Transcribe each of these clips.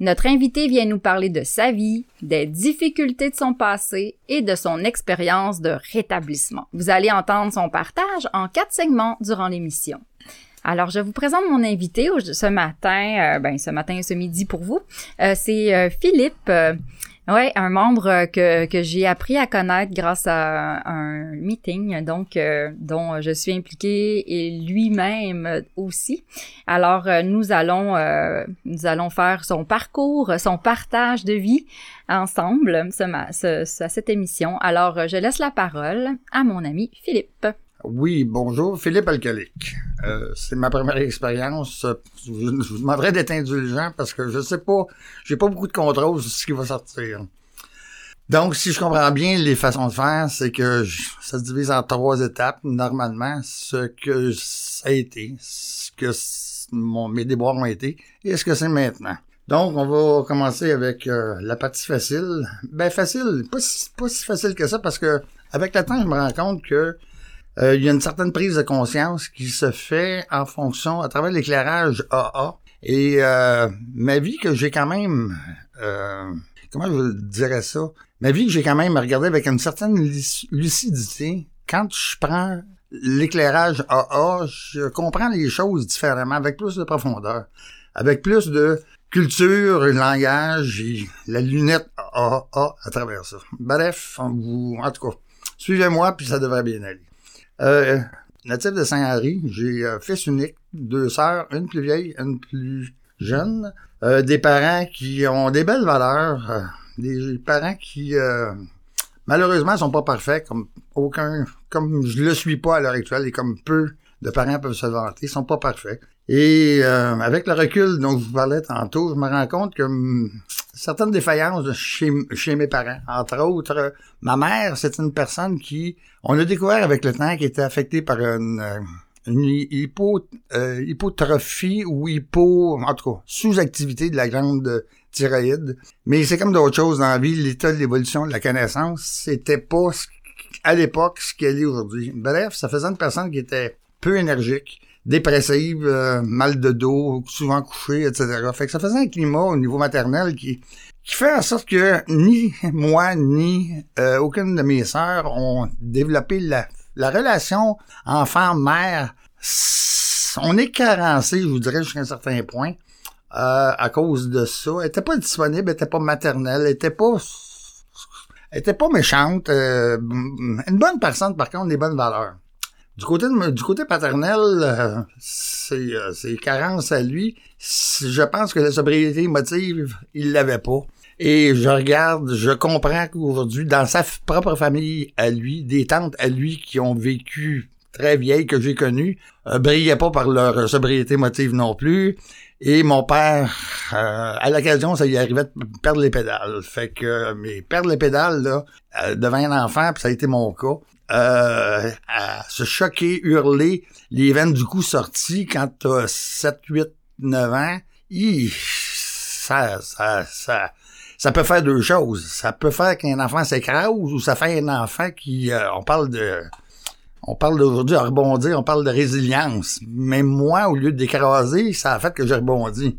Notre invité vient nous parler de sa vie, des difficultés de son passé et de son expérience de rétablissement. Vous allez entendre son partage en quatre segments durant l'émission. Alors, je vous présente mon invité ce matin, euh, ben ce matin et ce midi pour vous. Euh, c'est euh, Philippe. Ouais, un membre que, que j'ai appris à connaître grâce à un meeting, donc dont je suis impliquée et lui-même aussi. Alors nous allons nous allons faire son parcours, son partage de vie ensemble ce, ce, à cette émission. Alors je laisse la parole à mon ami Philippe. Oui, bonjour, Philippe Alcoolique. Euh, c'est ma première expérience. Je, vous demanderais d'être indulgent parce que je sais pas, j'ai pas beaucoup de contrôle sur ce qui va sortir. Donc, si je comprends bien les façons de faire, c'est que ça se divise en trois étapes, normalement, ce que ça a été, ce que mon, mes déboires ont été, et ce que c'est maintenant. Donc, on va commencer avec euh, la partie facile. Ben, facile, pas pas si facile que ça, parce que avec le temps, je me rends compte que euh, il y a une certaine prise de conscience qui se fait en fonction, à travers l'éclairage AA. Et euh, ma vie que j'ai quand même, euh, comment je dirais ça, ma vie que j'ai quand même regardé avec une certaine lucidité, quand je prends l'éclairage AA, je comprends les choses différemment, avec plus de profondeur, avec plus de culture, langage et la lunette AA à travers ça. Bref, vous, en tout cas, suivez-moi puis ça devrait bien aller. Euh, natif de Saint-Henri, j'ai euh, fils unique, deux sœurs, une plus vieille, une plus jeune, euh, des parents qui ont des belles valeurs, euh, des parents qui malheureusement sont pas parfaits, comme aucun, comme je le suis pas à l'heure actuelle et comme peu de parents peuvent se vanter, sont pas parfaits. Et euh, avec le recul dont je vous parlais tantôt, je me rends compte que hum, certaines défaillances chez, chez mes parents, entre autres, ma mère, c'est une personne qui, on a découvert avec le temps, qui était affectée par une, euh, une euh, hypotrophie ou hypo, en tout cas, sous-activité de la glande thyroïde. Mais c'est comme d'autres choses dans la vie, l'état de l'évolution de la connaissance, c'était pas à l'époque ce qu'elle est aujourd'hui. Bref, ça faisait une personne qui était peu énergique, dépressive, euh, mal de dos, souvent couché, etc. Fait que ça faisait un climat au niveau maternel qui, qui fait en sorte que ni moi ni euh, aucune de mes sœurs ont développé la, la relation enfant-mère. On est carencé, je vous dirais, jusqu'à un certain point. Euh, à cause de ça. Elle était pas disponible, elle était pas maternelle, elle était pas était pas méchante. une bonne personne, par contre, des bonnes valeurs. Du côté, du côté paternel, euh, c'est, euh, c'est carence à lui. Je pense que la sobriété émotive, il l'avait pas. Et je regarde, je comprends qu'aujourd'hui, dans sa propre famille à lui, des tantes à lui qui ont vécu très vieilles que j'ai connues, euh, brillaient pas par leur sobriété émotive non plus. Et mon père, euh, à l'occasion, ça y arrivait de perdre les pédales. Fait que, mais perdre les pédales, là, devant un enfant, puis ça a été mon cas, euh, à se choquer, hurler, les veines du cou sorties quand t'as 7, 8, 9 ans, ça, ça, ça, ça peut faire deux choses. Ça peut faire qu'un enfant s'écrase ou ça fait un enfant qui, euh, on parle de, on parle d'aujourd'hui de rebondir, on parle de résilience. Mais moi, au lieu d'écraser, ça a fait que j'ai rebondi.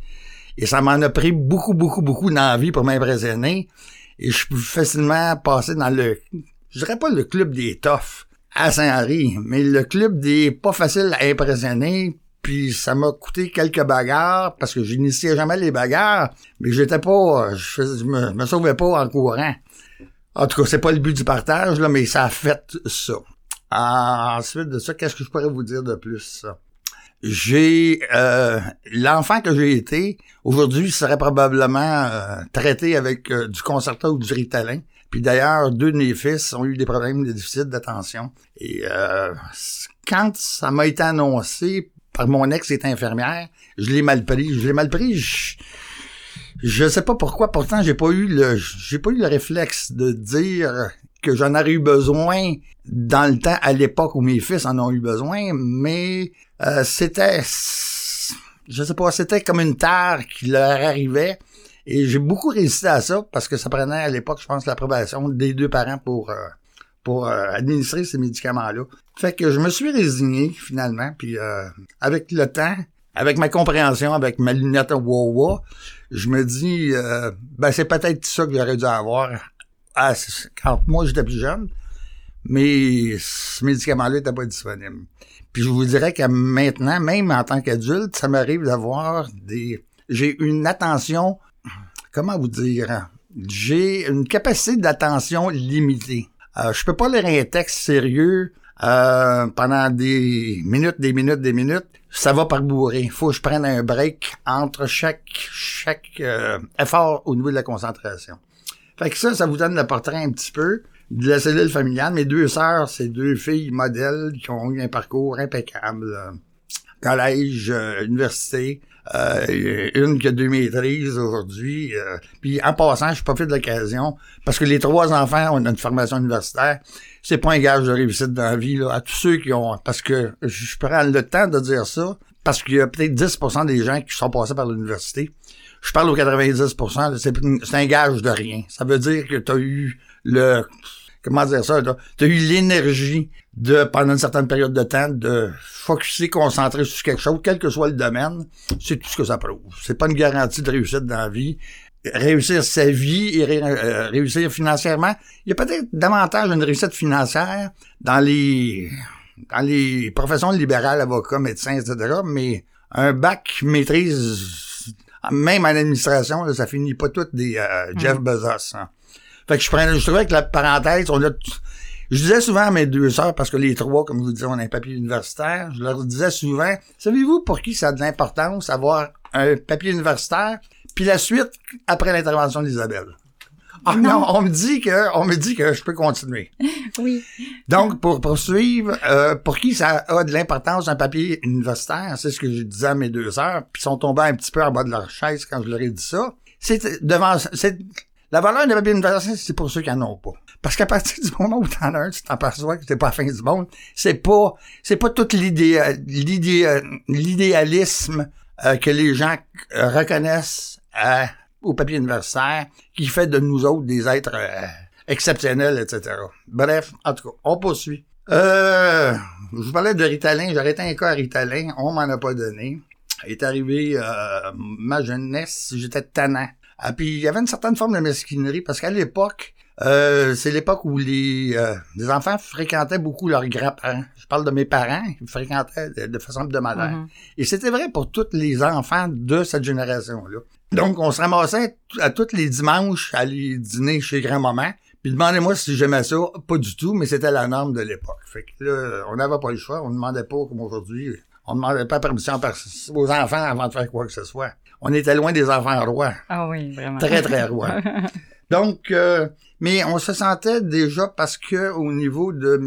Et ça m'en a pris beaucoup, beaucoup, beaucoup d'envie pour m'impressionner. Et je peux facilement passer dans le je dirais pas le club des toughs à Saint-Henri, mais le club des pas faciles à impressionner, puis ça m'a coûté quelques bagarres parce que j'initiais jamais les bagarres, mais j'étais pas, je, me, me, sauvais pas en courant. En tout cas, c'est pas le but du partage, là, mais ça a fait ça. ensuite de ça, qu'est-ce que je pourrais vous dire de plus? J'ai euh, l'enfant que j'ai été, aujourd'hui, serait probablement euh, traité avec euh, du concerto ou du ritalin. Puis d'ailleurs, deux de mes fils ont eu des problèmes de déficit d'attention. Et quand ça m'a été annoncé par mon ex qui est infirmière, je l'ai mal pris. Je l'ai mal pris. Je, je sais pas pourquoi. Pourtant, j'ai pas eu le, j'ai pas eu le réflexe de dire que j'en aurais eu besoin dans le temps, à l'époque où mes fils en ont eu besoin, mais euh, c'était, je sais pas, c'était comme une terre qui leur arrivait. Et j'ai beaucoup résisté à ça parce que ça prenait à l'époque, je pense, l'approbation des deux parents pour euh, pour euh, administrer ces médicaments-là. Fait que je me suis résigné finalement, puis avec le temps, avec ma compréhension, avec ma lunette Wawa, je me dis, ben c'est peut-être ça que j'aurais dû avoir quand moi j'étais plus jeune, mais ce médicament-là n'était pas disponible. Puis je vous dirais que maintenant, même en tant qu'adulte, ça m'arrive d'avoir des... J'ai une attention... Comment vous dire? J'ai une capacité d'attention limitée. Euh, je peux pas lire un texte sérieux euh, pendant des minutes, des minutes, des minutes. Ça va par bourrer. Faut que je prenne un break entre chaque chaque euh, effort au niveau de la concentration. Fait que ça, ça vous donne le portrait un petit peu de la cellule familiale. Mes deux sœurs, c'est deux filles modèles qui ont eu un parcours impeccable. Collège, euh, université, euh, une qui a deux maîtrises aujourd'hui. Euh, puis en passant, je profite de l'occasion, parce que les trois enfants ont une formation universitaire. C'est pas un gage de réussite dans la vie, là, à tous ceux qui ont. Parce que je prends le temps de dire ça, parce qu'il y a peut-être 10% des gens qui sont passés par l'université. Je parle au 90%, c'est un gage de rien. Ça veut dire que tu as eu le comment dire ça, tu as eu l'énergie de, pendant une certaine période de temps, de focuser, concentrer sur quelque chose, quel que soit le domaine, c'est tout ce que ça prouve. C'est pas une garantie de réussite dans la vie. Réussir sa vie et euh, réussir financièrement, il y a peut-être davantage une réussite financière dans les dans les professions libérales, avocats, médecins, etc., mais un bac maîtrise, même en administration, ça finit pas tout des euh, Jeff mm. Bezos. Hein. Fait que je prenais, je trouvais que la parenthèse, on a, je disais souvent à mes deux sœurs, parce que les trois, comme je vous disais, on a un papier universitaire, je leur disais souvent, savez-vous pour qui ça a de l'importance d'avoir un papier universitaire, puis la suite après l'intervention d'Isabelle? Ah non. on me dit que on me dit que je peux continuer. oui. Donc pour poursuivre, euh, pour qui ça a de l'importance un papier universitaire, c'est ce que je disais à mes deux sœurs, puis sont tombés un petit peu en bas de leur chaise quand je leur ai dit ça. C'est devant c'est la valeur d'un papier universitaire, c'est pour ceux qui n'en ont pas. Parce qu'à partir du moment où t'en as un, tu t'aperçois que c'est pas la fin du monde. C'est pas, c'est pas tout l'idéalisme euh, que les gens euh, reconnaissent euh, au papier universitaire qui fait de nous autres des êtres exceptionnels, etc. Bref, en tout cas, on poursuit. Euh, je vous parlais de Ritalin. Arrêté un à Ritalin. On m'en a pas donné. Est arrivé ma jeunesse, j'étais tannant. Ah, puis il y avait une certaine forme de mesquinerie parce qu'à l'époque, euh, c'est l'époque où les, euh, les enfants fréquentaient beaucoup leurs grands-parents. Je parle de mes parents, ils fréquentaient de, façon hebdomadaire. Mm Et c'était vrai pour tous les enfants de cette génération-là. Donc, on se ramassait à tous les dimanches à aller dîner chez grand-maman. Puis demandez-moi si j'aimais ça, pas du tout, mais c'était la norme de l'époque. Fait que là, on n'avait pas le choix, on ne demandait pas comme aujourd'hui, on ne demandait pas permission aux enfants avant de faire quoi que ce soit on était loin des enfants rois. Ah oui, vraiment. Très, très rois. Donc, euh, mais on se sentait déjà parce que au niveau de...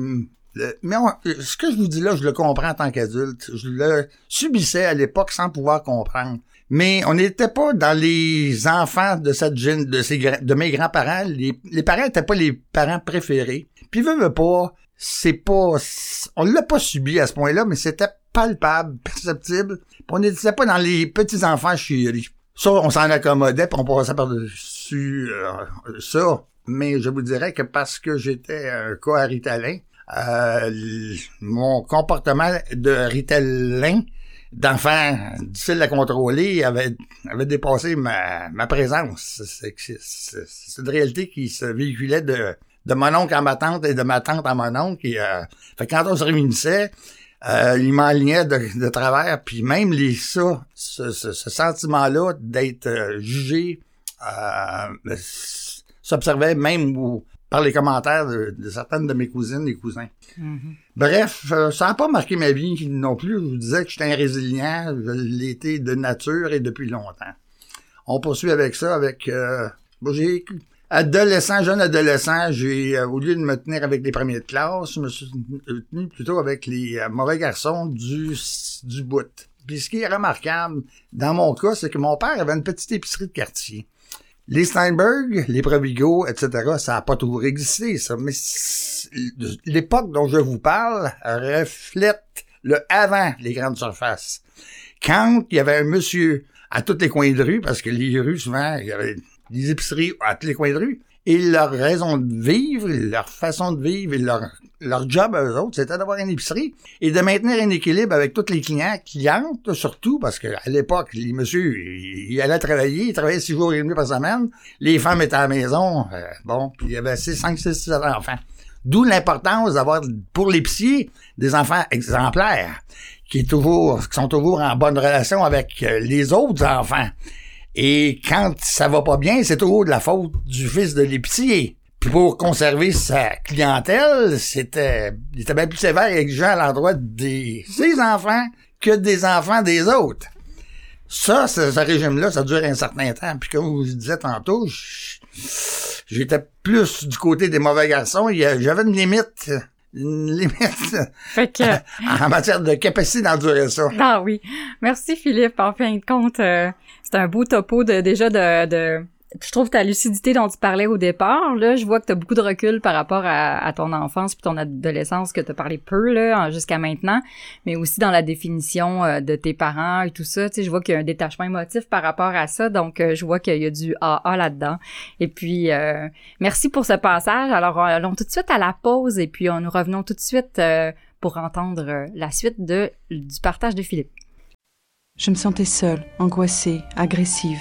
mais ce que je vous dis là, je le comprends en tant qu'adulte. Je le subissais à l'époque sans pouvoir comprendre. Mais on n'était pas dans les enfants de cette de, ces, de mes grands-parents. Les, les parents n'étaient pas les parents préférés. Puis veut, veut pas, c'est pas, on l'a pas subi à ce point-là, mais c'était palpable, perceptible. on n'était pas dans les petits-enfants chéris. Ça, on s'en accommodait, puis on passait par-dessus euh, ça. Mais je vous dirais que parce que j'étais un cas Ritalin, euh, mon comportement de Ritalin d'enfant difficile à contrôler avait, avait dépassé ma, présence. C'est une réalité qui se véhiculait de, mon oncle à ma tante et de ma tante à mon oncle. Euh, quand on se réunissait, euh, il m'alignait de, de, travers, puis même les ça, ce, ce, sentiment-là d'être euh, jugé, euh, s'observait même par les commentaires de, certaines de mes cousines et cousins. Bref, euh, ça n'a pas marqué ma vie non plus. Je vous disais que j'étais un résilient, je l'étais de nature et depuis longtemps. On poursuit avec ça, avec... Euh, j'ai adolescent, jeune adolescent, j'ai euh, au lieu de me tenir avec les premiers de classe, je me suis tenu plutôt avec les euh, mauvais garçons du du bout. Puis ce qui est remarquable dans mon cas, c'est que mon père avait une petite épicerie de quartier. Les Steinberg, les Provigo, etc., ça n'a pas toujours existé, ça. Mais l'époque dont je vous parle reflète le avant les grandes surfaces. Quand il y avait un monsieur à tous les coins de rue, parce que les rues, souvent, il y avait des épiceries à tous les coins de rue. Et leur raison de vivre, leur façon de vivre et leur, leur job à eux autres, c'était d'avoir une épicerie et de maintenir un équilibre avec tous les clients, clientes surtout, parce qu'à l'époque, les messieurs, ils, allaient travailler, ils travaillaient six jours et demi par semaine. Les femmes étaient à la maison, euh, bon, puis il y avait six, cinq, six, six enfants. D'où l'importance d'avoir pour l'épicier des enfants exemplaires qui est toujours, qui sont toujours en bonne relation avec euh, les autres enfants. Et quand ça va pas bien, c'est toujours de la faute du fils de l'épicier. Puis pour conserver sa clientèle, c'était, il était bien plus sévère et exigeant à l'endroit des ses enfants que des enfants des autres. Ça, ce, régime-là, ça dure un certain temps. Puis comme je vous disais tantôt, j'étais plus du côté des mauvais garçons. J'avais une limite une limite fait que... en matière de capacité d'endurer ça. Ah oui. Merci Philippe. En fin de compte, euh, c'est un beau topo de déjà de, de je trouve ta lucidité dont tu parlais au départ, là, je vois que tu as beaucoup de recul par rapport à, ton enfance puis ton adolescence que tu as parlé peu là jusqu'à maintenant, mais aussi dans la définition euh, de tes parents et tout ça, tu sais, je vois qu'il y a un détachement émotif par rapport à ça, donc euh, je vois qu'il y a du AA là-dedans. Et puis euh, merci pour ce passage. Alors allons tout de suite à la pause et puis nous revenons tout de suite pour entendre la suite de du partage de Philippe. Je me sentais seule, angoissée, agressive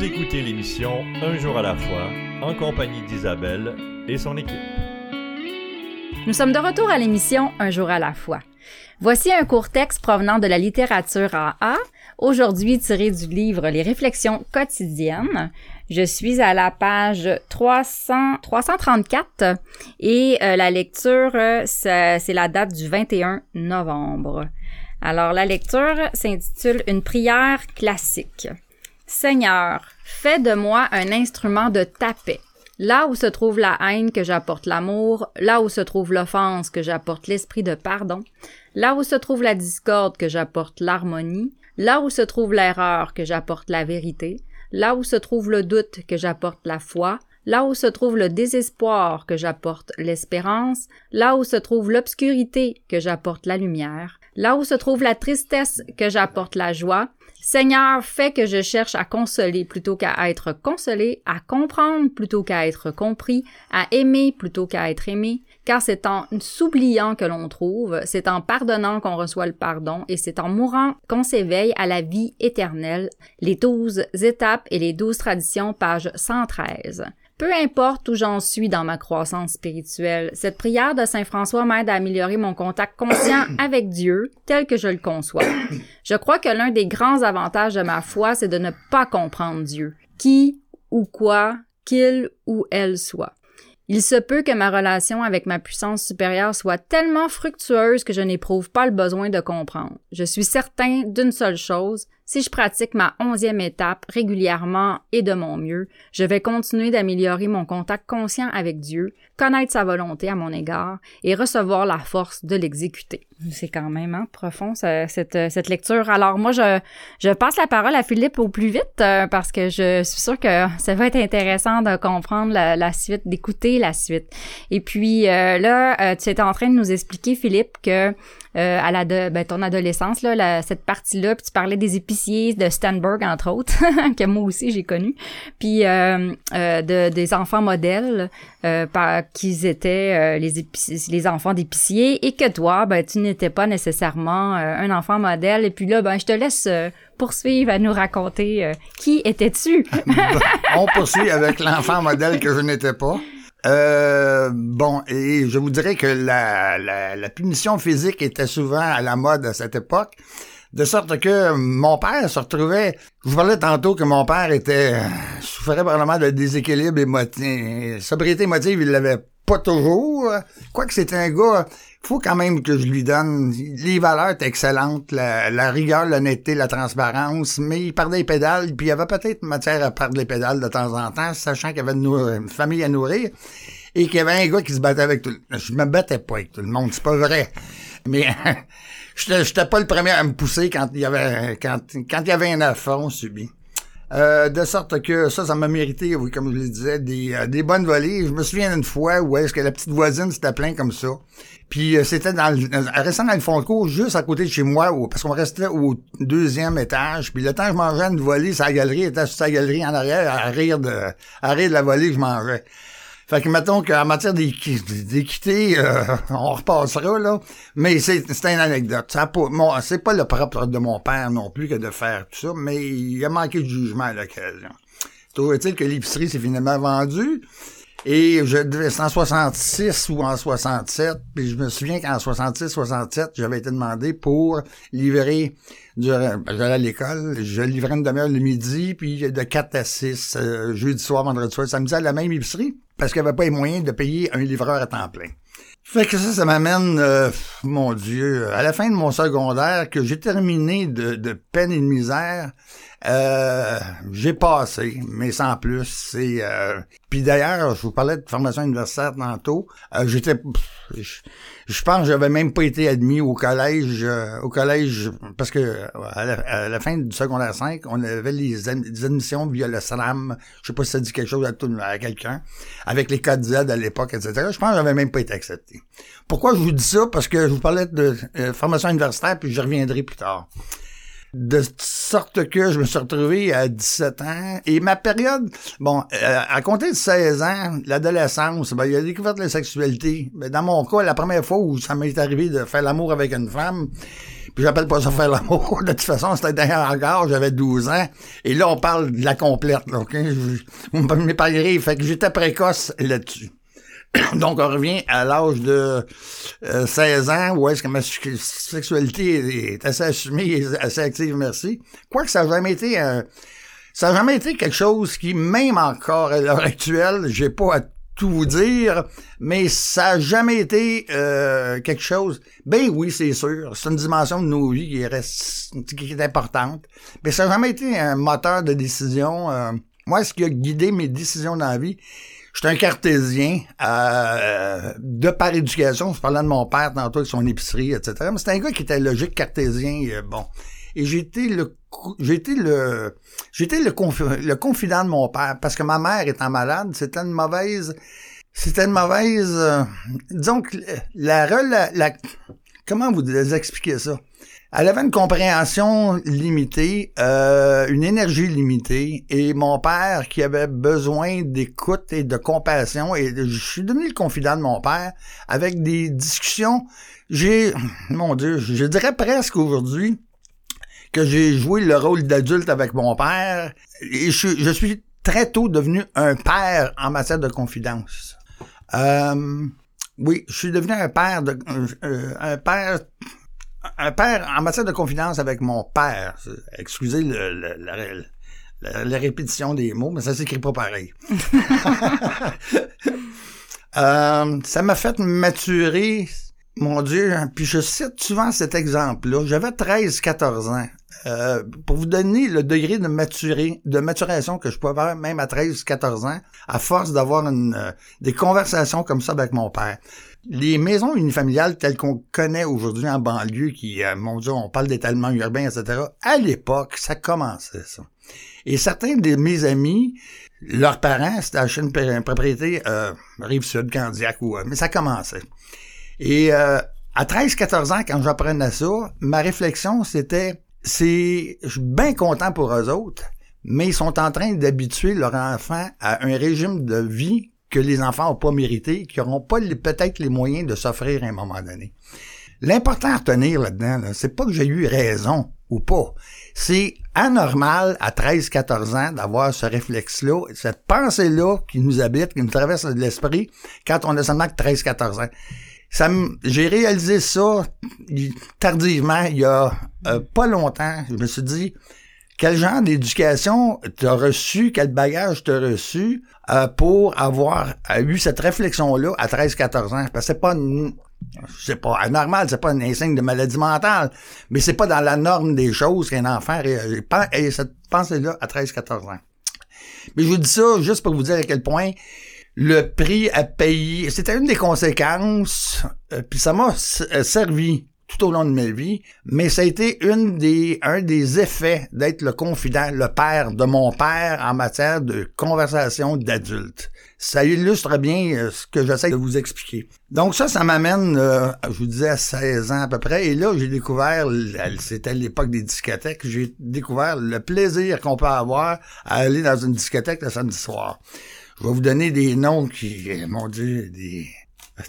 Vous écoutez l'émission Un jour à la fois en compagnie d'Isabelle et son équipe. Nous sommes de retour à l'émission Un jour à la fois. Voici un court texte provenant de la littérature AA, aujourd'hui tiré du livre Les réflexions quotidiennes. Je suis à la page 300, 334 et euh, la lecture, c'est la date du 21 novembre. Alors la lecture s'intitule Une prière classique. Seigneur, fais de moi un instrument de ta. Là où se trouve la haine que j'apporte l'amour, là où se trouve l'offense que j'apporte l'esprit de pardon, là où se trouve la discorde que j'apporte l'harmonie, là où se trouve l'erreur que j'apporte la vérité, là où se trouve le doute que j'apporte la foi, là où se trouve le désespoir que j'apporte l'espérance, là où se trouve l'obscurité que j'apporte la lumière, là où se trouve la tristesse que j'apporte la joie, Seigneur, fais que je cherche à consoler plutôt qu'à être consolé, à comprendre plutôt qu'à être compris, à aimer plutôt qu'à être aimé, car c'est en s'oubliant que l'on trouve, c'est en pardonnant qu'on reçoit le pardon, et c'est en mourant qu'on s'éveille à la vie éternelle. Les douze étapes et les douze traditions, page 113. Peu importe où j'en suis dans ma croissance spirituelle, cette prière de Saint François m'aide à améliorer mon contact conscient avec Dieu tel que je le conçois. Je crois que l'un des grands avantages de ma foi, c'est de ne pas comprendre Dieu, qui ou quoi qu'il ou elle soit. Il se peut que ma relation avec ma puissance supérieure soit tellement fructueuse que je n'éprouve pas le besoin de comprendre. Je suis certain d'une seule chose, si je pratique ma onzième étape régulièrement et de mon mieux, je vais continuer d'améliorer mon contact conscient avec Dieu, connaître sa volonté à mon égard et recevoir la force de l'exécuter. C'est quand même hein, profond cette, cette lecture. Alors moi, je, je passe la parole à Philippe au plus vite euh, parce que je suis sûre que ça va être intéressant de comprendre la, suite, d'écouter la suite. Et puis euh, là, euh, tu étais en train de nous expliquer, Philippe, que euh, à la ben, ton adolescence, là, cette partie-là, puis tu parlais des épiciers de Stanberg, entre autres, que moi aussi j'ai connu, puis euh, euh, de, des enfants modèles, euh, par, qu'ils étaient les, les enfants d'épiciers, et que toi, ben, tu n'étais pas nécessairement un enfant modèle, et puis là, ben, je te laisse poursuivre à nous raconter qui étais-tu? On poursuit avec l'enfant modèle que je n'étais pas. Euh, bon, et je vous dirais que la, punition physique était souvent à la mode à cette époque, de sorte que mon père se retrouvait. Je vous parlais tantôt que mon père était souffrait probablement de déséquilibre émotif, sobriété émotive, il l'avait pas toujours. Quoique c'était un gars faut quand même que je lui donne. Les valeurs étaient excellentes, la, la rigueur, l'honnêteté, la transparence, mais il perdait les pédales, puis il y avait peut-être matière à perdre les pédales de temps en temps, sachant qu'il y avait une, famille à nourrir, et qu'il y avait un gars qui se battait avec tout le Je me battais pas avec tout le monde, c'est pas vrai. Mais j'étais pas le premier à me pousser quand il y avait quand, quand il y avait un affront subi. Euh, de sorte que ça, ça m'a mérité, oui, comme je le disais, des, euh, bonnes volées. Je me souviens d'une fois où est-ce que la petite voisine s'était plaint comme ça. Puis euh, c'était dans le, restant dans le fond de cours, juste à côté de chez moi, parce qu'on restait au deuxième étage. Puis le temps que je mangeais une volée, sa galerie était sur sa galerie en arrière à rire de, à rire de la volée que je mangeais. Fait que mettons qu'en matière d'équité, euh, on repassera là. Mais c'est une anecdote. C'est pas le propre de mon père non plus que de faire tout ça, mais il a manqué de jugement à l'occasion. Trouve-t-il que l'épicerie s'est finalement vendue? Et je devais, en 66 ou en 67, puis je me souviens qu'en 66-67, j'avais été demandé pour livrer, du, j'allais à l'école, je livrais une demi-heure le midi, puis de 4 à 6, euh, jeudi soir, vendredi soir, samedi à la même épicerie, parce qu'il n'y avait pas les moyens de payer un livreur à temps plein. Fait que ça, ça m'amène, euh, mon Dieu, à la fin de mon secondaire, que j'ai terminé de peine et de misère, euh, j'ai passé, mais sans plus. C'est euh... puis d'ailleurs, je vous parlais de formation universitaire tantôt. Euh, j'étais, je, pense, que j'avais même pas été admis au collège, euh, au collège parce que à la, fin du secondaire 5, on avait les, admissions via le SRAM. Je sais pas si ça dit quelque chose à, tout, à quelqu'un, avec les codes Z à l'époque, etc. Je pense que j'avais même pas été accepté. Pourquoi je vous dis ça? Parce que je vous parlais de formation universitaire, puis je reviendrai plus tard de sorte que je me suis retrouvé à 17 ans. Et ma période, bon, euh, à compter de 16 ans, l'adolescence, ben, il a découvert la sexualité. Mais dans mon cas, la première fois où ça m'est arrivé de faire l'amour avec une femme, puis j'appelle pas ça faire l'amour, de toute façon, c'était derrière encore, j'avais 12 ans. Et là, on parle de la complète, là, OK? Vous m'épargnerez, fait que j'étais précoce là-dessus. Donc, on revient à l'âge de 16 euh, ans, où est-ce que ma sexualité est assez assumée assez active, merci. Quoique ça n'a jamais été ça n'a jamais été quelque chose qui, même encore à l'heure actuelle, j'ai pas à tout vous dire, mais ça n'a jamais été euh, quelque chose. Ben oui, c'est sûr, c'est une dimension de nos vies qui reste, qui est importante, mais ça n'a jamais été un moteur de décision. Euh, moi, ce qui a guidé mes décisions dans la vie, J'étais un cartésien euh, de par éducation. Je parlais de mon père tantôt avec son épicerie, etc. Mais c'était un gars qui était logique cartésien. Euh, bon. Et j'étais le j'étais le j'étais le, le confident de mon père parce que ma mère étant malade, c'était une mauvaise c'était une mauvaise euh, disons que la, la, la comment vous expliquer ça? Elle avait une compréhension limitée, euh, une énergie limitée, et mon père qui avait besoin d'écoute et de compassion, et je suis devenu le confident de mon père avec des discussions. J'ai, mon Dieu, je dirais presque aujourd'hui que j'ai joué le rôle d'adulte avec mon père, et je, suis très tôt devenu un père en matière de confidence. Euh, oui, je suis devenu un père de euh, un père un père, en matière de confidence avec mon père, excusez le, la, répétition des mots, mais ça s'écrit pas pareil. Euh, ça m'a fait maturer, mon Dieu, puis je cite souvent cet exemple-là. J'avais 13-14 ans. Euh, pour vous donner le degré de maturé, de maturation que je peux avoir même à 13-14 ans, à force d'avoir euh, des conversations comme ça avec mon père les maisons unifamiliales telles qu'on connaît aujourd'hui en banlieue, qui, euh, mon Dieu, on parle d'étalement urbain, etc., à l'époque, ça commençait, ça. Et certains de mes amis, leurs parents, c'était acheté une, propriété euh, Rive-Sud, Candiac, ou, euh, mais ça commençait. Et à 13-14 ans, quand j'apprenais ça, ma réflexion, c'était, c'est, je suis bien content pour eux autres, mais ils sont en train d'habituer leur enfant à un régime de vie que les enfants n'ont pas mérité, qui n'auront pas peut-être les moyens de s'offrir à un moment donné. L'important à retenir là-dedans, c'est pas que j'ai eu raison ou pas. C'est anormal à 13-14 ans d'avoir ce réflexe-là, cette pensée-là qui nous habite, qui nous traverse l'esprit quand on a seulement 13-14 ans. Ça j'ai réalisé ça tardivement, il y a euh, pas longtemps. Je me suis dit, quel genre d'éducation t'as reçu, quel bagage t'as reçu euh, pour avoir euh, eu cette réflexion-là à 13-14 ans? Parce que c'est pas c'est pas anormal, c'est pas un insigne de maladie mentale, mais c'est pas dans la norme des choses qu'un enfant ait cette pensée-là à 13-14 ans. Mais je vous dis ça juste pour vous dire à quel point le prix à payer, c'était une des conséquences, euh, puis ça m'a servi tout au long de ma vie, mais ça a été une des, un des effets d'être le confident, le père de mon père en matière de conversation d'adulte. Ça illustre bien euh, ce que j'essaie de vous expliquer. Donc ça, ça m'amène, euh, je vous disais, à 16 ans à peu près, et là, j'ai découvert, c'était l'époque des discothèques, j'ai découvert le plaisir qu'on peut avoir à aller dans une discothèque le samedi soir. Je vais vous donner des noms qui, mon Dieu, des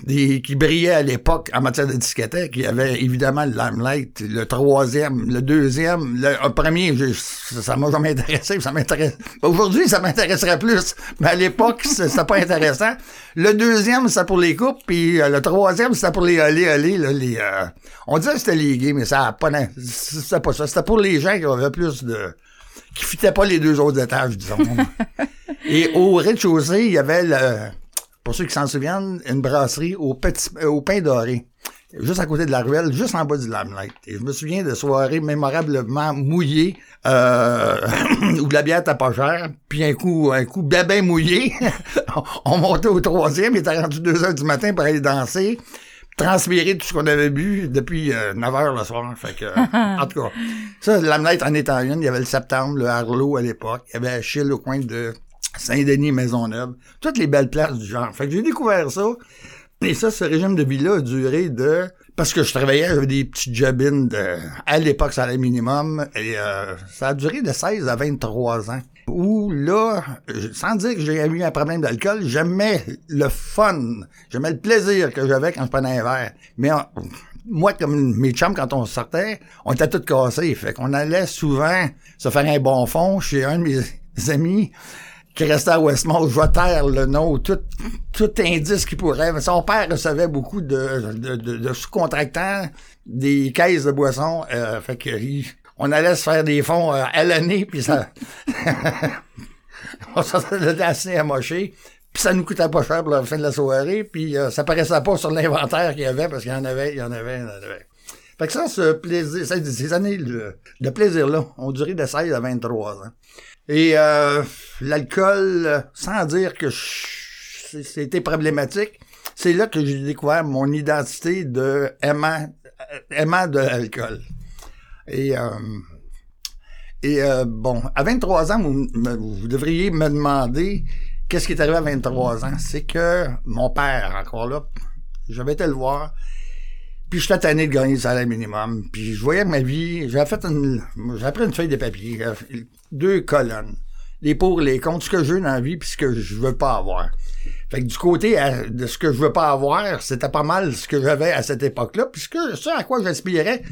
des, qui brillaient à l'époque en matière de discothèque. Il y avait évidemment le Limelight, le troisième, le deuxième, le, premier, ça m'a jamais intéressé, ça m'intéresse. Aujourd'hui, ça m'intéresserait plus, mais à l'époque, c'était pas intéressant. Le deuxième, c'était pour les coupes, puis euh, le troisième, c'était pour les aller aller les, euh, on disait que c'était les gays, mais ça a pas, c'était pas ça. C'était pour les gens qui avaient plus de, qui fitaient pas les deux autres étages, disons. Et au rez-de-chaussée, il y avait le, pour ceux qui s'en souviennent, une brasserie au, petit, euh, au pain doré. Juste à côté de la ruelle, juste en bas du lamelight. Et je me souviens de soirées mémorablement mouillées, euh, où la bière était pas chère, puis un coup, un coup bien mouillé. on montait au troisième, il était rendu deux heures du matin pour aller danser transpirer tout ce qu'on avait bu depuis euh, 9 heures le soir. Fait que, en tout cas, ça, Lamelight en étant une, il y avait le septembre, le Harlow à l'époque, il y avait Achille au coin de Saint-Denis, Maisonneuve, toutes les belles places du genre. Fait que j'ai découvert ça. Et ça, ce régime de vie-là a duré de... Parce que je travaillais, j'avais des petits job de... À l'époque, ça allait minimum. Et euh, ça a duré de 16 à 23 ans. Où là, sans dire que j'ai eu un problème d'alcool, j'aimais le fun. J'aimais le plaisir que j'avais quand je prenais un verre. Mais moi, comme mes chums, quand on sortait, on était tous cassés. Fait qu'on allait souvent se faire un bon fond chez un de mes amis qui restait à Westmont, je taire le nom, tout, tout indice qu'il pourrait. Son père recevait beaucoup de, de, sous-contractants des caisses de boissons. Euh, fait on allait se faire des fonds euh, à l'année, puis ça... on sortait assez amoché. Puis ça nous coûtait pas cher pour la fin de la soirée, puis euh, ça paraissait pas sur l'inventaire qu'il y avait, parce qu'il y en avait, il y en avait, il y en avait. Fait que ça, ce plaisir, ces années de plaisir-là ont duré de 16 à 23 ans. Et euh, l'alcool, sans dire que c'était problématique, c'est là que j'ai découvert mon identité de aimant, aimant de l'alcool. Et, euh, et euh, bon, à 23 ans, vous, devriez me demander qu'est-ce qui est arrivé à 23 ans. C'est que mon père, encore là, j'avais été le voir, puis je suis tanné de gagner le salaire minimum. Puis je voyais ma vie, j'avais fait une, pris une feuille de papier, deux colonnes. Les pour, les contre, ce que je veux dans la vie, puis ce que je veux pas avoir. Fait que du côté de ce que je veux pas avoir, c'était pas mal ce que j'avais à cette époque-là. Puisque ce à quoi j'aspirais,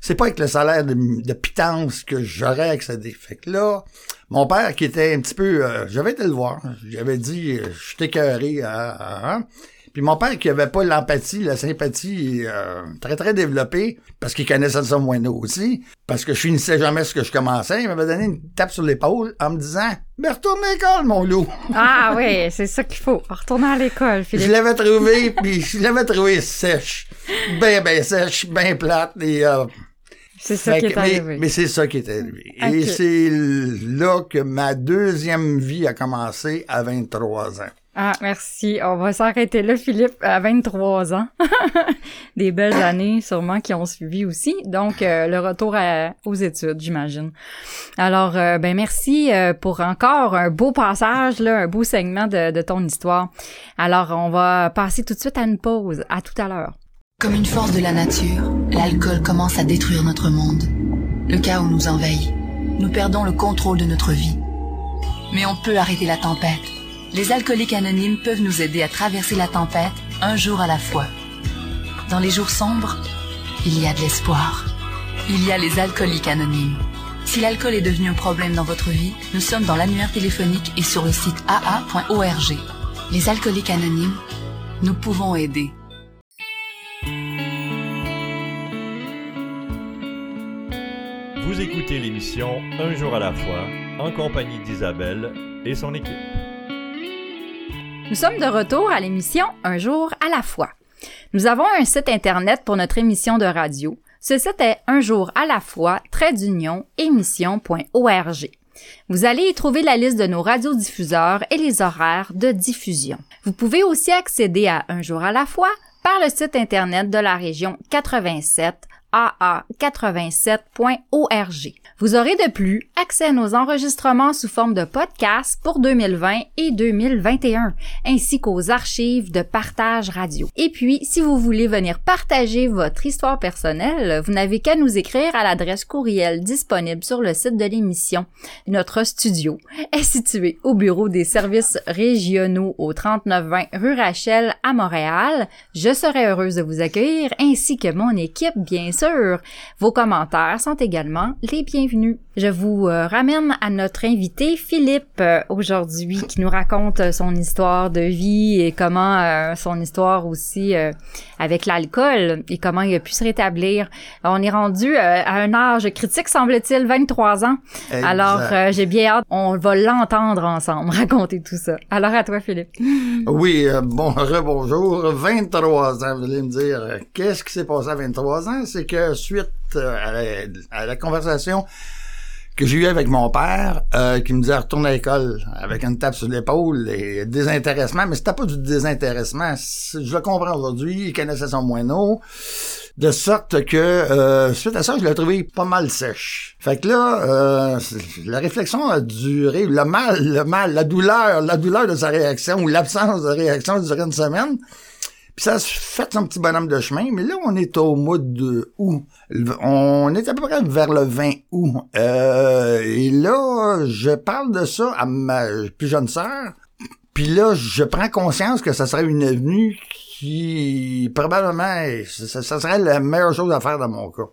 c'est pas avec le salaire de, de pitance que j'aurais accédé. Fait que là, mon père qui était un petit peu... Euh, j'avais été le voir. J'avais dit, euh, je t'écœuré à... à, puis mon père qui avait pas l'empathie, la sympathie euh, très très développée, parce qu'il connaissait ça moins nous aussi, parce que je finissais jamais ce que je commençais, il m'avait donné une tape sur l'épaule en me disant Mais retourne à l'école, mon loup. Ah oui, c'est ça qu'il faut. Retourner à l'école, Philippe. Je l'avais trouvé, puis je l'avais trouvé sèche. Ben, ben sèche, ben plate. Et, euh, c'est ça qui est arrivé. Mais, c'est ça qui est arrivé. Et c'est là que ma deuxième vie a commencé à 23 ans. Ah, merci. On va s'arrêter là, Philippe, à 23 ans. Des belles années, sûrement, qui ont suivi aussi. Donc, euh, le retour aux études, j'imagine. Alors, euh, ben merci euh, pour encore un beau passage, là, un beau segment de, de ton histoire. Alors, on va passer tout de suite à une pause. À tout à l'heure. Comme une force de la nature, l'alcool commence à détruire notre monde. Le chaos nous envahit. Nous perdons le contrôle de notre vie. Mais on peut arrêter la tempête. Les alcooliques anonymes peuvent nous aider à traverser la tempête un jour à la fois. Dans les jours sombres, il y a de l'espoir. Il y a les alcooliques anonymes. Si l'alcool est devenu un problème dans votre vie, nous sommes dans l'annuaire téléphonique et sur le site aa.org. Les alcooliques anonymes, nous pouvons aider. Vous écoutez l'émission Un jour à la fois en compagnie d'Isabelle et son équipe. Nous sommes de retour à l'émission Un jour à la fois. Nous avons un site internet pour notre émission de radio. Ce site est un jour à la fois, trait d'union, émission.org. Vous allez y trouver la liste de nos radiodiffuseurs et les horaires de diffusion. Vous pouvez aussi accéder à Un jour à la fois par le site internet de la région 87 aa87.org. Vous aurez de plus accès à nos enregistrements sous forme de podcast pour 2020 et 2021, ainsi qu'aux archives de partage radio. Et puis, si vous voulez venir partager votre histoire personnelle, vous n'avez qu'à nous écrire à l'adresse courriel disponible sur le site de l'émission. Notre studio est situé au bureau des services régionaux au 3920 rue Rachel à Montréal. Je serai heureuse de vous accueillir ainsi que mon équipe, bien sûr. Vos commentaires sont également les bienvenus. Je vous euh, ramène à notre invité Philippe euh, aujourd'hui qui nous raconte euh, son histoire de vie et comment euh, son histoire aussi euh, avec l'alcool et comment il a pu se rétablir. On est rendu à un âge critique semble-t-il 23 ans. Exact. Alors j'ai bien hâte, on va l'entendre ensemble raconter tout ça. Alors à toi Philippe. Oui, euh, bon, rebonjour. 23 ans, vous allez me dire, euh, qu'est-ce qui s'est passé à 23 ans? C'est que suite euh, à, la, à la conversation que j'ai eue avec mon père, euh, qui me disait retourne à l'école avec une tape sur l'épaule et désintéressement, mais c'était pas du désintéressement. Je le comprends aujourd'hui, il connaissait son moineau. De sorte que, euh, suite à ça, je l'ai trouvé pas mal sèche. Fait que là, euh, la réflexion a duré, le mal, le mal, la douleur, la douleur de sa réaction ou l'absence de réaction a duré une semaine. Puis ça a fait son petit bonhomme de chemin, mais là, on est au mois de août. On est à peu près vers le 20 août. Euh, et là, je parle de ça à ma plus jeune sœur. Puis là, je prends conscience que ça serait une avenue qui, probablement, ça, serait la meilleure chose à faire dans mon cas.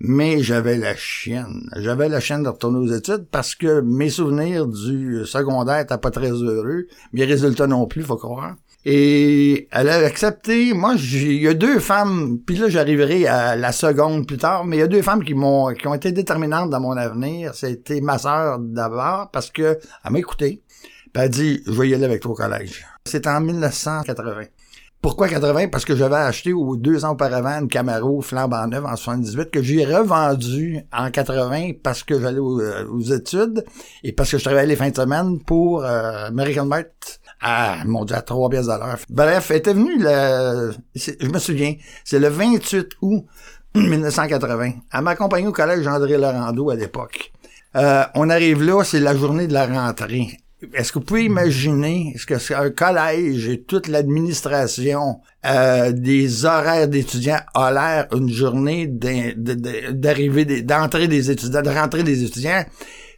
Mais j'avais la chienne. J'avais la chienne de retourner aux études parce que mes souvenirs du secondaire étaient pas très heureux. Mes résultats non plus, faut croire. Et elle a accepté. Moi, il y a deux femmes, puis là, j'arriverai à la seconde plus tard, mais il y a deux femmes qui m'ont, qui ont été déterminantes dans mon avenir. C'était ma sœur d'abord, parce que elle m'a écouté. Puis elle dit, je vais y aller avec toi au collège. C'était en 1980. Pourquoi 80? Parce que j'avais acheté au- deux ans auparavant une Camaro flambant neuve en 78 que j'ai revendu en 80 parce que j'allais aux, euh, aux études et parce que je travaillais les fins de semaine pour euh, American à, mon Dieu, à 3 pièces de l'heure. Bref, elle était venue, le, je me souviens, c'est le 28 août 1980. Elle m'a accompagné au collège André Laurando à l'époque. Euh, on arrive là, c'est la journée de la rentrée. Est-ce que vous pouvez imaginer, est-ce que c'est un collège et toute l'administration euh, des horaires d'étudiants a l'air une journée d'arrivée, d'entrée des étudiants, de rentrée des étudiants?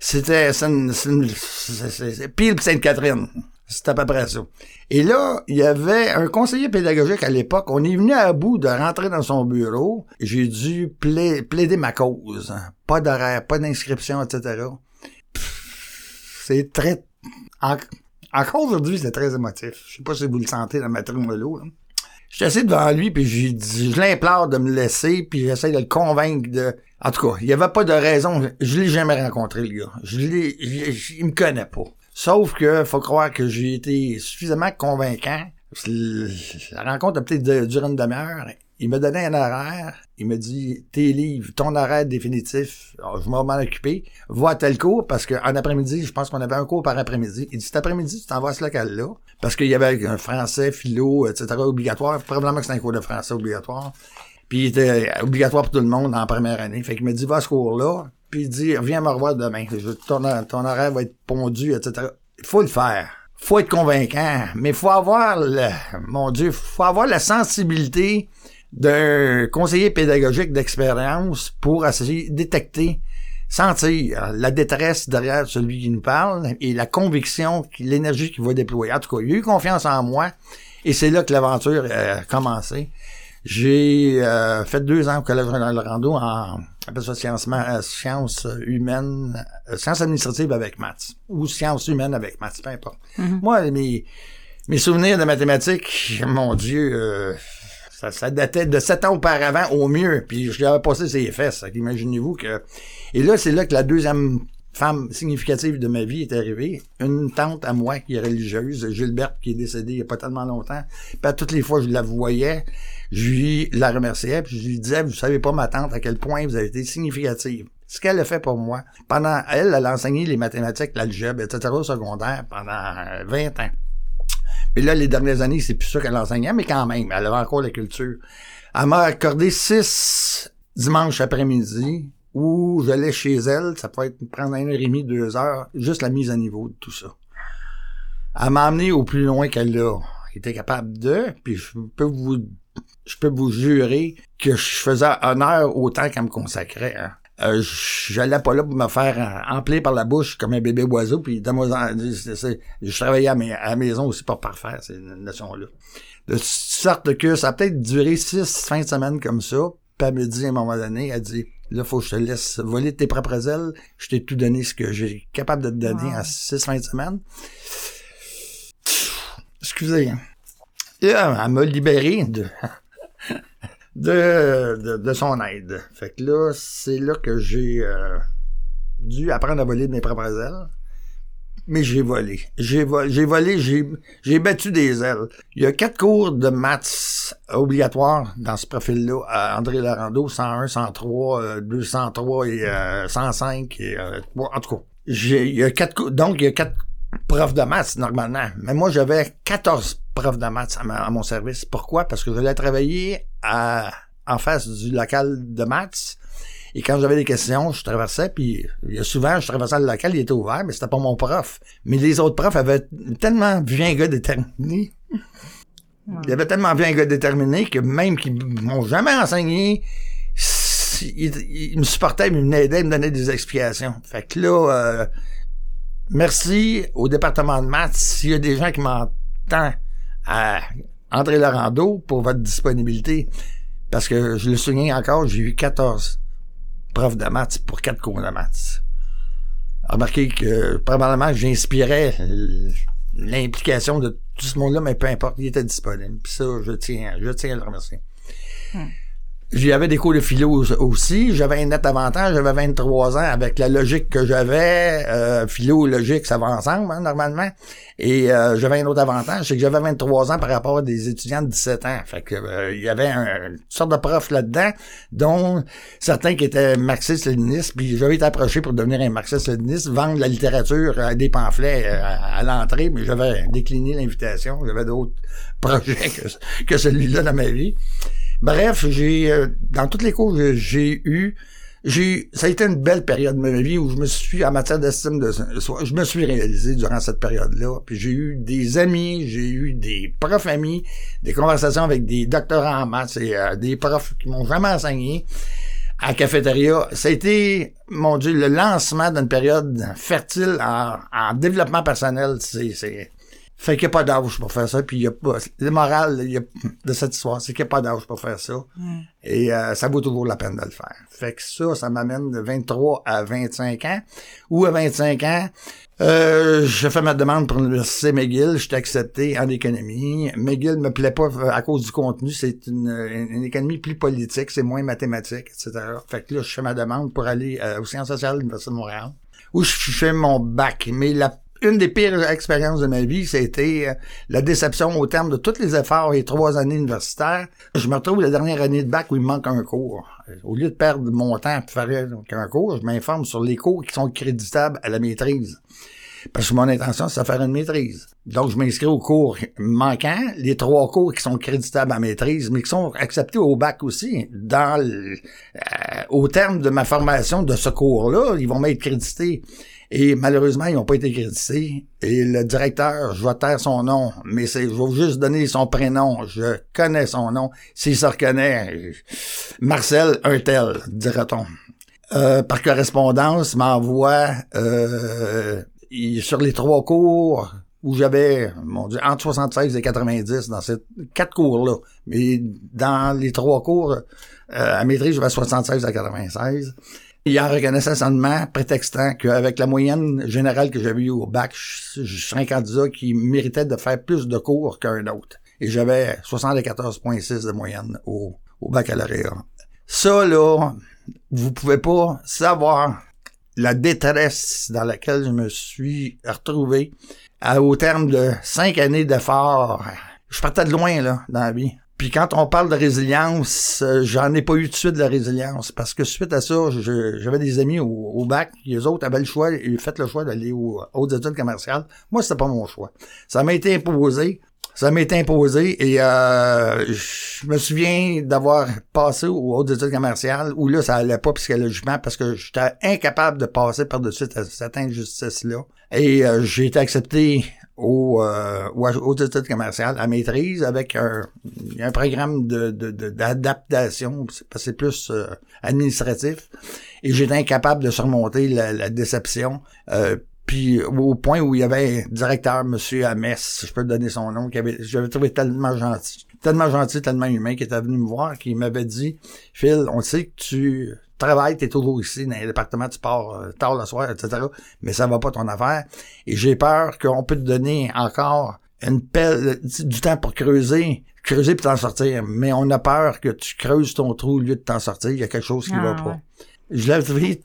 C'était c'est pile Sainte-Catherine. C'est à peu près ça. Et là, il y avait un conseiller pédagogique à l'époque. On est venu à bout de rentrer dans son bureau. J'ai dû pla- plaider ma cause. Pas d'horaire, pas d'inscription, etc. C'est très... en- Encore aujourd'hui, c'est très émotif. Je sais pas si vous le sentez dans ma tromolo. J'étais assis devant lui, puis j'ai dit, je l'implore de me laisser, puis j'essaie de le convaincre de... En tout cas, il y avait pas de raison. Je l'ai jamais rencontré, le gars. Je l'ai... je- Il me connaît pas. Sauf que faut croire que j'ai été suffisamment convaincant. La rencontre a peut-être duré une demi-heure. Il m'a donné un horaire. Il m'a dit, tes livres, ton horaire définitif, alors, je vais m'en occuper. Va à tel cours, parce qu'en après-midi, je pense qu'on avait un cours par après-midi. Il dit, cet après-midi, tu t'en vas à ce local-là. Parce qu'il y avait un français, philo, etc. obligatoire. Probablement que c'est un cours de français obligatoire. Puis il était obligatoire pour tout le monde en première année. Fait qu'il m'a dit, va à ce cours-là. Puis il dit, viens me revoir demain. Ton, ton horaire va être pondu, etc. Il faut le faire. Faut être convaincant. Mais faut avoir le, mon Dieu, faut avoir la sensibilité d'un conseiller pédagogique d'expérience pour essayer de détecter, sentir la détresse derrière celui qui nous parle et la conviction, l'énergie qu'il va déployer. En tout cas, il a eu confiance en moi et c'est là que l'aventure a commencé. J'ai euh, fait deux ans au Collège Ronald Rando en appelle ça sciences, euh, sciences humaines, euh, sciences administratives avec maths ou sciences humaines avec maths, peu importe. Mhm. Moi, mes, mes souvenirs de mathématiques, mon Dieu, euh, ça, ça datait de sept ans auparavant au mieux. Puis je lui avais passé ses fesses. Imaginez-vous que... Et là, c'est là que la deuxième femme significative de ma vie est arrivée. Une tante à moi qui est religieuse, Gilberte, qui est décédée il y a pas tellement longtemps. Puis à toutes les fois je la voyais, je lui la remerciais, puis je lui disais, vous savez pas, ma tante, à quel point vous avez été significative. Ce qu'elle a fait pour moi, pendant, elle, elle a enseigné les mathématiques, l'algèbre, etc. au secondaire pendant 20 ans. Mais là, les dernières années, c'est plus ça qu'elle enseignait, mais quand même, elle avait encore la culture. Elle m'a accordé six dimanches après-midi où j'allais chez elle, ça pouvait être prendre une heure et demie, deux heures, juste la mise à niveau de tout ça. Elle m'a amené au plus loin qu'elle l'a été capable de, puis je peux vous je peux vous jurer que je faisais honneur au temps qu'elle me consacrait. Hein. Euh, j'allais pas là pour me faire euh, emplir par la bouche comme un bébé oiseau, puis je travaillais à, mes, à la maison aussi pour parfaire ces notions-là. De sorte que ça a peut-être duré six fins de semaine comme ça, puis elle me dit à un moment donné, elle dit, là, faut que je te laisse voler tes propres ailes, je t'ai tout donné ce que j'ai capable de te donner Wow. à six fins de semaine. Excusez. Euh, elle m'a libéré de, de, de, de son aide. Fait que là, c'est là que j'ai euh, dû apprendre à voler de mes propres ailes. Mais j'ai volé. J'ai volé, j'ai battu des ailes. Il y a quatre cours de maths obligatoires dans ce profil-là à André Larando, 101, 103, euh, 203 et euh, 105 et euh, en tout cas. Il y a quatre cours, donc il y a quatre profs de maths normalement. Mais moi j'avais 14 profs de maths à, ma- à mon service. Pourquoi? Parce que je voulais travailler à, en face du local de maths. Et quand j'avais des questions, je traversais, puis souvent, je traversais le local, il était ouvert, mais c'était pas mon prof. Mais les autres profs avaient tellement vu un gars déterminé. Il avait tellement vu un gars déterminé que même qu'ils m'ont jamais enseigné, il, il me supportait, il m'aidait, il me donnait des explications. Fait que là, euh, merci au département de maths, s'il y a des gens qui m'entendent à André Laurando pour votre disponibilité. Parce que je le souviens encore, j'ai eu 14 profs de maths pour quatre cours de maths. Remarquez que probablement j'inspirais l'implication de tout ce monde-là, mais peu importe, il était disponible. Puis ça, je tiens, je tiens à le remercier. J'avais des cours de philo au- aussi. J'avais un net avantage. J'avais 23 ans avec la logique que j'avais. Euh, philo et logique, ça va ensemble, hein, normalement. Et euh, j'avais un autre avantage, c'est que j'avais 23 ans par rapport à des étudiants de 17 ans. Fait que euh, il y avait un, une sorte de prof là-dedans, dont certains qui étaient marxistes-léninistes. Puis j'avais été approché pour devenir un marxiste-léniniste, vendre la littérature, euh, des pamphlets euh, à, l'entrée, mais j'avais décliné l'invitation. J'avais d'autres projets que celui-là dans ma vie. Bref, j'ai euh, dans toutes les cours que j'ai eu, j'ai ça a été une belle période de ma vie où je me suis en matière d'estime de soi, je me suis réalisé durant cette période-là. Puis j'ai eu des amis, j'ai eu des profs amis, des conversations avec des doctorants en maths et euh, des profs qui m'ont jamais enseigné à cafétéria. Ça a été, mon Dieu, le lancement d'une période fertile en, en développement personnel. C'est, fait qu'il n'y a pas d'âge pour faire ça, puis il y a pas, le moral il y a, de cette histoire, c'est qu'il n'y a pas d'âge pour faire ça. Et euh, ça vaut toujours la peine de le faire. Fait que ça, ça m'amène de 23 à 25 ans. Ou à 25 ans, euh, je fais ma demande pour l'université McGill, je suis accepté en économie. McGill me plaît pas euh, à cause du contenu, c'est une, une, une économie plus politique, c'est moins mathématique, etc. Fait que là, je fais ma demande pour aller euh, aux sciences sociales de l'Université de Montréal, où je fais mon bac. Mais la une des pires expériences de ma vie, c'était euh, la déception au terme de tous les efforts et trois années universitaires. Je me retrouve la dernière année de bac où il me manque un cours. Euh, Au lieu de perdre mon temps à faire un cours, je m'informe sur les cours qui sont créditables à la maîtrise. Parce que mon intention, c'est de faire une maîtrise. Donc, je m'inscris aux cours manquants, les trois cours qui sont créditables à maîtrise, mais qui sont acceptés au bac aussi. Dans le- euh, au terme de ma formation de ce cours-là, ils vont m'être crédités. Et malheureusement, ils n'ont pas été crédités. Et le directeur, je vais taire son nom, mais c'est, je vais juste donner son prénom. Je connais son nom. S'il se reconnaît, Marcel Untel, dira-t-on. Euh, par correspondance, m'envoie euh, sur les trois cours où j'avais, mon Dieu, entre 76 et 90 dans ces quatre cours-là. Mais dans les trois cours, euh, à maîtrise, j'avais 76 à 96. Il en reconnaissait seulement, prétextant qu'avec la moyenne générale que j'avais eue au bac, je, suis un candidat qui méritait de faire plus de cours qu'un autre. Et j'avais 74,6 de moyenne au, au baccalauréat. Ça, là, vous pouvez pas savoir la détresse dans laquelle je me suis retrouvé au terme de cinq années d'efforts. Je partais de loin, là, dans la vie. Puis quand on parle de résilience, euh, j'en ai pas eu tout de suite de la résilience parce que suite à ça, j'avais des amis au, bac, les autres avaient le choix, ils fait le choix d'aller aux hautes études commerciales. Moi, c'était pas mon choix. Ça m'a été imposé. Ça m'a été imposé et euh, je me souviens d'avoir passé aux hautes études commerciales où là, ça allait pas psychologiquement parce que j'étais incapable de passer par-dessus cette injustice-là. Et euh, j'ai été accepté au, euh, études commerciales à maîtrise avec un, un programme de, d'adaptation, de, c'est plus euh, administratif. Et j'étais incapable de surmonter la, la déception. Euh, puis au point où il y avait un directeur, Monsieur Amès, je peux te donner son nom, qui avait, j'avais trouvé tellement gentil, tellement gentil, tellement humain, qui était venu me voir, qui m'avait dit, Phil, on sait que tu travailles, t'es toujours ici dans les départements, tu pars euh, tard le soir, etc. Mais ça va pas ton affaire. Et j'ai peur qu'on peut te donner encore une pelle, du temps pour creuser, creuser pour t'en sortir. Mais on a peur que tu creuses ton trou au lieu de t'en sortir. Il y a quelque chose qui va ah, pas. Je l'ai trouvé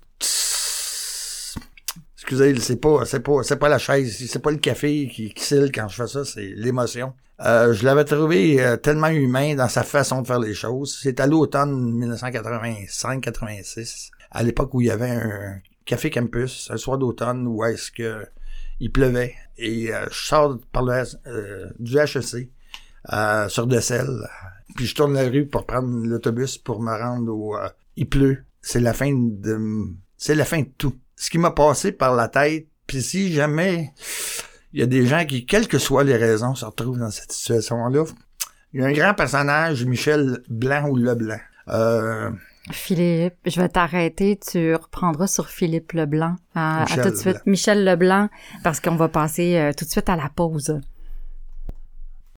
Excusez, c'est pas, c'est pas, c'est pas la chaise, c'est pas le café qui, qui quand je fais ça, c'est l'émotion. Euh, je l'avais trouvé euh, tellement humain dans sa façon de faire les choses. C'est à l'automne 1985-86, à l'époque où il y avait un café campus, un soir d'automne où est-ce que il pleuvait. Et euh, je sors par le, du HEC sur Decelles, puis je tourne la rue pour prendre l'autobus pour me rendre au... il pleut. C'est la fin de... C'est la fin de tout. Ce qui m'a passé par la tête, puis si jamais il y a des gens qui, quelles que soient les raisons, se retrouvent dans cette situation-là. Il y a un grand personnage, Michel Blanc ou Leblanc. Euh, Philippe, je vais t'arrêter, tu reprendras sur Philippe Leblanc. À, tout de suite, Michel Leblanc, parce qu'on va passer euh, tout de suite à la pause.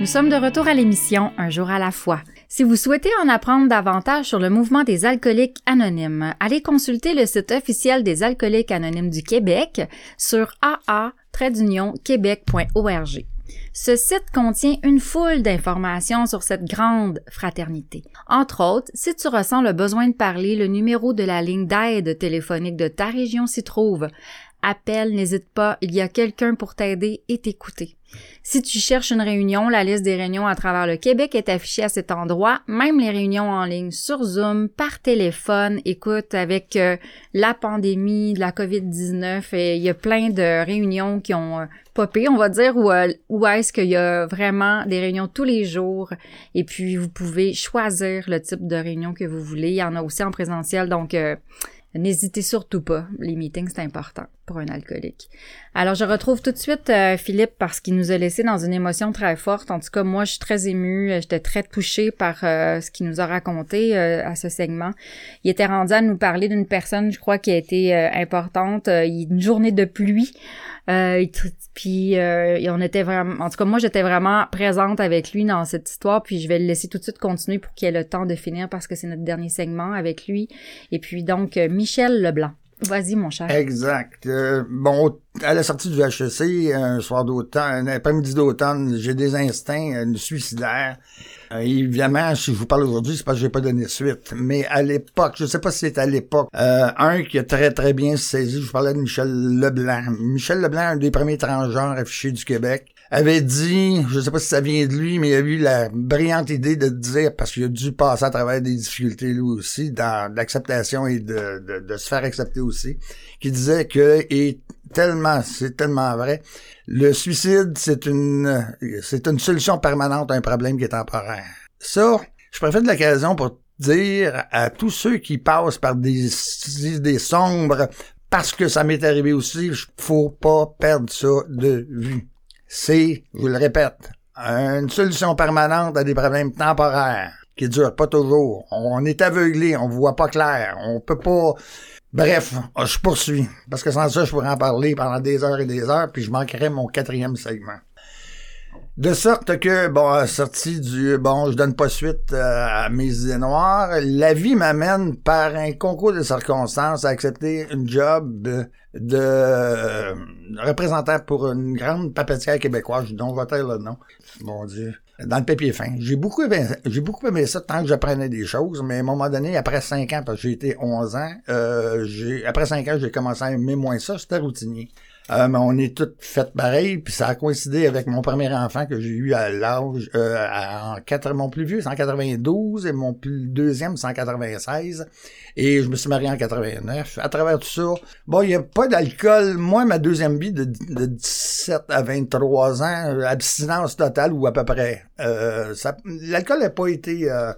Nous sommes de retour à l'émission Un jour à la fois. Si vous souhaitez en apprendre davantage sur le mouvement des alcooliques anonymes, allez consulter le site officiel des alcooliques anonymes du Québec sur aa québec.org. Ce site contient une foule d'informations sur cette grande fraternité. Entre autres, si tu ressens le besoin de parler, le numéro de la ligne d'aide téléphonique de ta région s'y trouve. Appelle, n'hésite pas, il y a quelqu'un pour t'aider et t'écouter. Si tu cherches une réunion, la liste des réunions à travers le Québec est affichée à cet endroit, même les réunions en ligne sur Zoom, par téléphone. Écoute, avec euh, la pandémie de la COVID-19, il y a plein de réunions qui ont euh, popé, on va dire, euh, où est-ce qu'il y a vraiment des réunions tous les jours. Et puis, vous pouvez choisir le type de réunion que vous voulez. Il y en a aussi en présentiel, donc N'hésitez surtout pas. Les meetings, c'est important pour un alcoolique. Alors, je retrouve tout de suite euh, Philippe parce qu'il nous a laissé dans une émotion très forte. En tout cas, moi, je suis très émue. J'étais très touchée par euh, ce qu'il nous a raconté euh, à ce segment. Il était rendu à nous parler d'une personne, je crois, qui a été importante. une journée de pluie. Euh, puis euh, on était vraiment, en tout cas moi j'étais vraiment présente avec lui dans cette histoire. Puis je vais le laisser tout de suite continuer pour qu'il ait le temps de finir parce que c'est notre dernier segment avec lui. Et puis donc euh, Michel Leblanc. Vas-y, mon cher. Exact. bon, à la sortie du HEC, un soir d'automne, un après-midi d'automne, j'ai des instincts suicidaires. Euh, évidemment, si je vous parle aujourd'hui, c'est parce que j'ai pas donné suite. Mais à l'époque, je sais pas si c'est à l'époque, euh, un qui a très très bien saisi, je vous parlais de Michel Leblanc. Michel Leblanc, un des premiers transgenres affichés du Québec. Avait dit, je sais pas si ça vient de lui, mais il a eu la brillante idée de dire, parce qu'il a dû passer à travers des difficultés lui aussi, dans l'acceptation et de, de, de, se faire accepter aussi, qui disait que, et tellement, c'est tellement vrai, le suicide, c'est une, c'est une solution permanente à un problème qui est temporaire. Ça, je préfère de l'occasion pour dire à tous ceux qui passent par des idées sombres, parce que ça m'est arrivé aussi, faut pas perdre ça de vue. C'est, je le répète, une solution permanente à des problèmes temporaires qui durent pas toujours. On est aveuglé, on voit pas clair, on peut pas Bref, je poursuis, parce que sans ça, je pourrais en parler pendant des heures et des heures, puis je manquerais mon quatrième segment. De sorte que, bon, sorti du, bon, je donne pas suite euh, à mes idées noires, la vie m'amène par un concours de circonstances à accepter une job de, de représentant pour une grande papetière québécoise, dont je vais le nom. Mon Dieu dans le papier fin. J'ai beaucoup aimé, j'ai beaucoup aimé ça tant que j'apprenais des choses, mais à un moment donné, après cinq ans, parce que j'ai été 11 ans, euh, après cinq ans, j'ai commencé à aimer moins ça, c'était routinier. Euh, mais on est toutes faites pareil, puis ça a coïncidé avec mon premier enfant que j'ai eu à l'âge euh, en 4, mon plus vieux c'est en 92 et mon plus deuxième c'est en 96 et je me suis marié en 89. À travers tout ça, bon, il n'y a pas d'alcool. Moi, ma deuxième vie de, de 17 à 23 ans, abstinence totale ou à peu près. Euh, l'alcool n'a pas été euh,